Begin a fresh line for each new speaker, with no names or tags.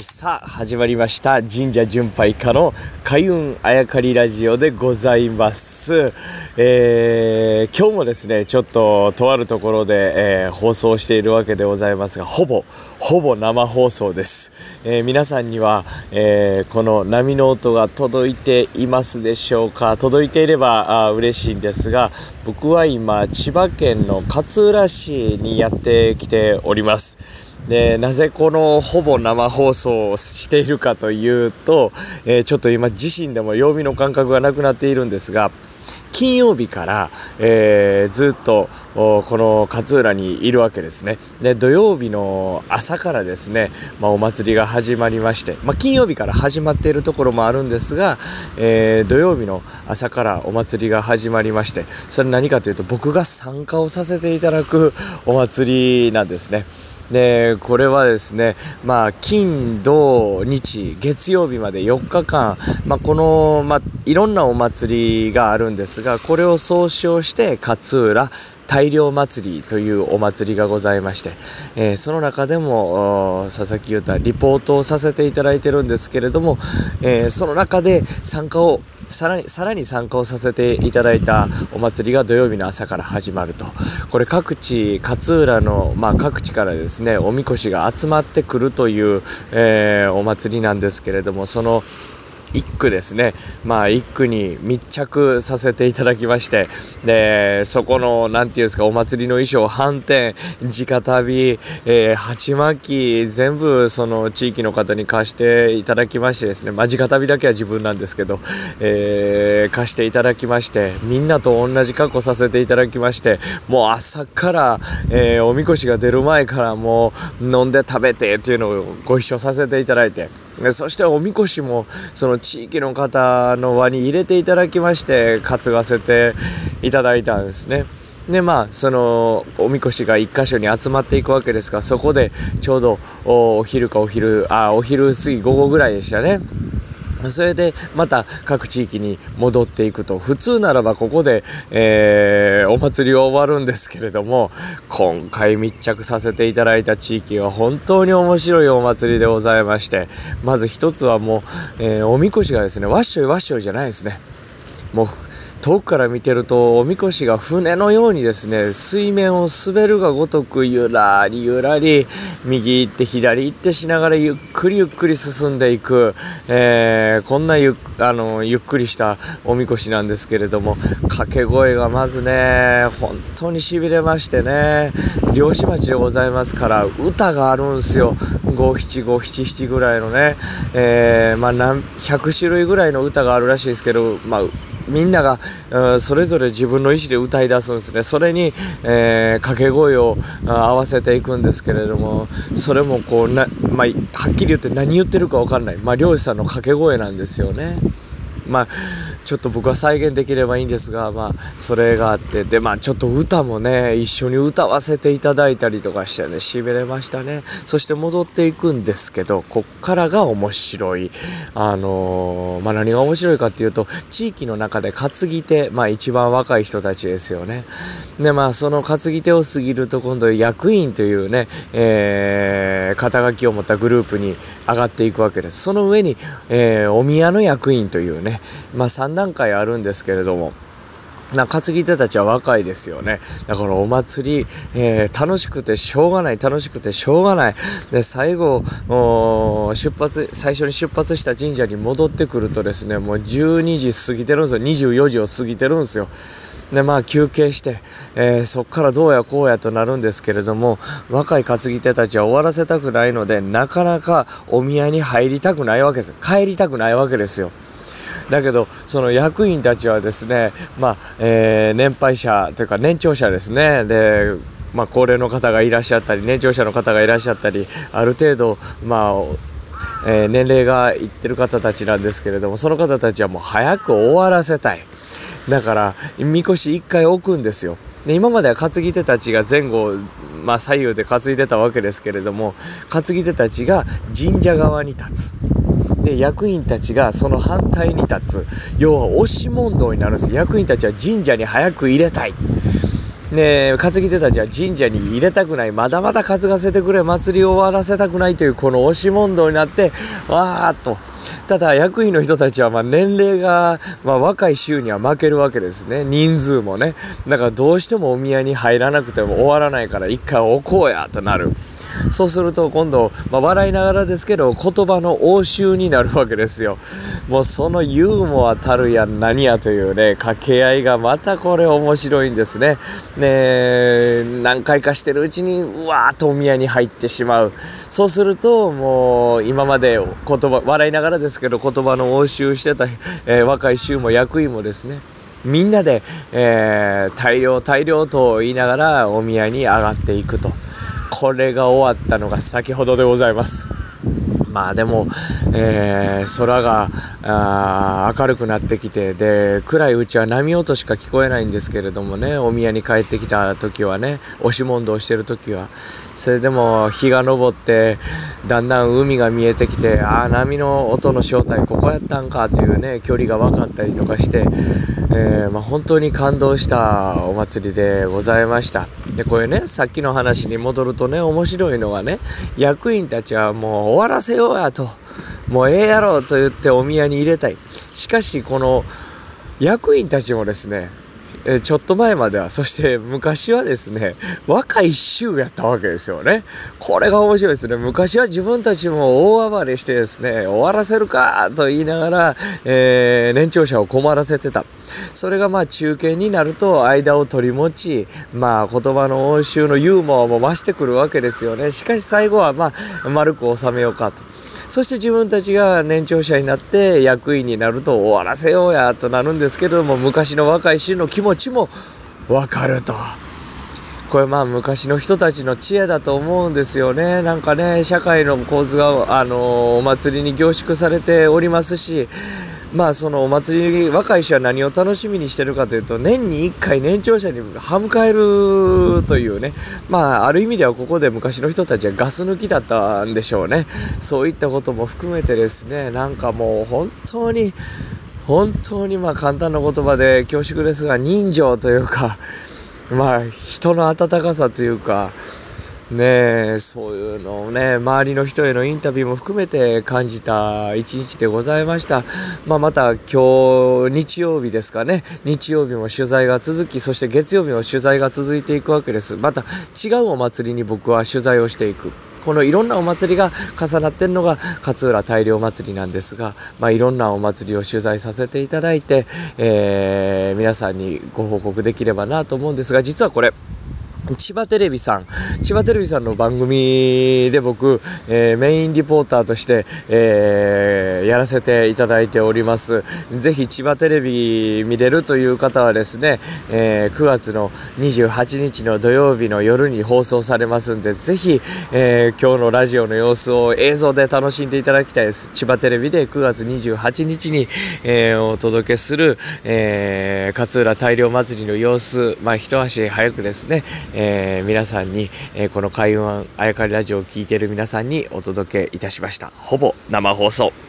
さあ始まりました。神社巡拝家の開運あやかりラジオでございます、えー、今日もですねちょっととあるところで、えー、放送しているわけでございますがほぼほぼ生放送です、えー、皆さんには、えこの波の音が届いていますでしょうか？届いていればあ嬉しいんですが僕は今千葉県の勝浦市にやってきております。でなぜこのほぼ生放送をしているかというと、えー、ちょっと今自身でも曜日の感覚がなくなっているんですが金曜日から、えー、ずっとこの勝浦にいるわけですねで土曜日の朝からですね、まあ、お祭りが始まりまして、まあ、金曜日から始まっているところもあるんですが、えー、土曜日の朝からお祭りが始まりましてそれ何かというと僕が参加をさせていただくお祭りなんですね。でこれはですねまあ金土日月曜日まで4日間、まあ、この、まあ、いろんなお祭りがあるんですがこれを総称して勝浦大漁祭りというお祭りがございまして、えー、その中でも佐々木優太リポートをさせていただいてるんですけれども、えー、その中で参加をさらにさらに参加をさせていただいたお祭りが土曜日の朝から始まると。これ各地勝浦の、まあ、各地からですねおみこしが集まってくるという、えー、お祭りなんですけれどもその一区ですね、まあ、一区に密着させていただきまして。でそこの何て言うんですかお祭りの衣装反転直旅、えー、鉢巻き全部その地域の方に貸していただきましてですね、まあ、直旅だけは自分なんですけど、えー、貸していただきましてみんなと同じ格好させていただきましてもう朝から、えー、おみこしが出る前からもう飲んで食べてっていうのをご一緒させていただいて。そしておみこしもその地域の方の輪に入れていただきまして担がせていただいたんですね。でまあそのおみこしが1箇所に集まっていくわけですがそこでちょうどお昼かお昼あお昼過ぎ午後ぐらいでしたねそれでまた各地域に戻っていくと。普通ならばここで、えー、お祭りは終わるんですけれども今回密着させていただいた地域は本当に面白いお祭りでございましてまず一つはもう、えー、おみこしがですねわっしょいわっしょいじゃないですね。もう遠くから見てるとおみこしが船のようにですね水面を滑るがごとくゆらりゆらり右行って左行ってしながらゆっくりゆっくり進んでいく、えー、こんなゆあのゆっくりしたおみこしなんですけれども掛け声がまずね本当にしびれましてね漁師町でございますから歌があるんですよ。五七五七七ぐらいのね、えー、まあ何100種類ぐらいの歌があるらしいですけどまあみんなが、うんそれぞれ自分の意思で歌い出すんですねそれに、えー、掛け声を合わせていくんですけれどもそれもこうな、まあ、はっきり言って何言ってるか分かんない、まあ、漁師さんの掛け声なんですよね。まあちょっと僕は再現できればいいんですが、まあ、それがあってでまあちょっと歌もね一緒に歌わせていただいたりとかしてねしびれましたね。そして戻っていくんですけどこっからが面白い。あのー、まあ、何が面白いかっていうと地域の中で担ぎ手まあ一番若い人たちですよね。でまあその担ぎ手を過ぎると今度役員というね、えー、肩書きを持ったグループに上がっていくわけです。その上に、えー、お宮の役員というねまあ3段階あるんですけれどもな担ぎ手たちは若いですよね。だからお祭り、えー、楽しくてしょうがない、楽しくてしょうがない。で、最後、出発、最初に出発した神社に戻ってくるとですね、もう12時過ぎてるんですよ。24時を過ぎてるんですよ。で、まあ休憩して、えー、そっからどうやこうやとなるんですけれども、若い担ぎ手たちは終わらせたくないので、なかなかお宮に入りたくないわけです。帰りたくないわけですよ。だけどその役員たちはですねまあ、えー、年配者というか年長者ですね。でまあ、高齢の方がいらっしゃったり年長者の方がいらっしゃったりある程度まあえー、年齢がいってる方たちなんですけれどもその方たちはもう早く終わらせたい。だからみこし1回置くんですよ。で今までは担ぎ手たちが前後、まあ、左右で担いでたわけですけれども担ぎ手たちが神社側に立つ。で役員たちがその反対に立つ。要は押し問答になるんです。役員たちは神社に早く入れたい。ね担ぎ手たちは神社に入れたくない。まだまだ担がせてくれ祭りを終わらせたくないというこの押し問答になってわーっと。ただ役員の人たちはま年齢が、まあ、若い州には負けるわけですね。人数もね。だからどうしてもお宮に入らなくても終わらないから一回置こうやとなる。そうすると今度、まあ、笑いながらですけど言葉の応酬になるわけですよ。もうそのユーモアたるや何やというね掛け合いがまたこれ面白いんですね。ね何回かしてるうちにうわーっとお宮に入ってしまう。そうするともう今まで言葉笑いながらですけど言葉の応酬してた、えー、若い衆も役員もですね。みんなで、えー、大量大量と言いながらお宮に上がっていくと。これが終わったのが先ほどでございます。まあでも、えー、空があ明るくなってきてで暗いうちは波音しか聞こえないんですけれどもねお宮に帰ってきた時はね押し問答してる時はそれでも日が昇ってだんだん海が見えてきてああ波の音の正体ここやったんかというね距離が分かったりとかして、えー、まあ、本当に感動したお祭りでございましたでこれねさっきの話に戻るとね面白いのがね役員たちはもう終わらせようやと。もうええやろと言ってお宮に入れたい。しかし、この役員たちもですね、えちょっと前までは、そして昔はですね、若い衆やったわけですよね。これが面白いですね。昔は自分たちも大暴れしてですね、終わらせるかと言いながら、えー、年長者を困らせてた。それがまあ中堅になると間を取り持ち、まあ言葉の応酬のユーモアも増してくるわけですよね。しかし最後はまあ丸く収めようかと。そして自分たちが年長者になって役員になると終わらせようやとなるんですけども昔の若い衆の気持ちもわかると。これまあ昔の人たちの知恵だと思うんですよね。なんかね、社会の構図が、あのお祭りに凝縮されておりますし、まあそのお祭り若い人は何を楽しみにしてるかというと年に1回年長者に歯向かえるというね。まあある意味ではここで昔の人たちはガス抜きだったんでしょうね。そういったことも含めてですねなんかもう本当に本当にまあ簡単な言葉で恐縮ですが人情というかまあ人の温かさというかねえ、そういうのをね、周りの人へのインタビューも含めて感じた一日でございました。まあ、また今日日曜日ですかね、日曜日も取材が続き、そして月曜日も取材が続いていくわけです。また違うお祭りに僕は取材をしていく。このいろんなお祭りが重なってるのが勝浦大漁祭りなんですが、まあ、いろんなお祭りを取材させていただいて、えー、皆さんにご報告できればなと思うんですが、実はこれ、千葉テレビさん、千葉テレビさんの番組で僕、えー、メインリポーターとして、えー、やらせていただいております。ぜひ千葉テレビ見れるという方はですね、えー、9月の28日の土曜日の夜に放送されますんで、ぜひ、え今日のラジオの様子を映像で楽しんでいただきたいです。千葉テレビで9月28日に、えお届けする、え勝浦大漁祭りの様子、まあ一足早くですね、えー、皆さんに、えー、この開運あやかりラジオを聴いている皆さんにお届けいたしました。ほぼ生放送。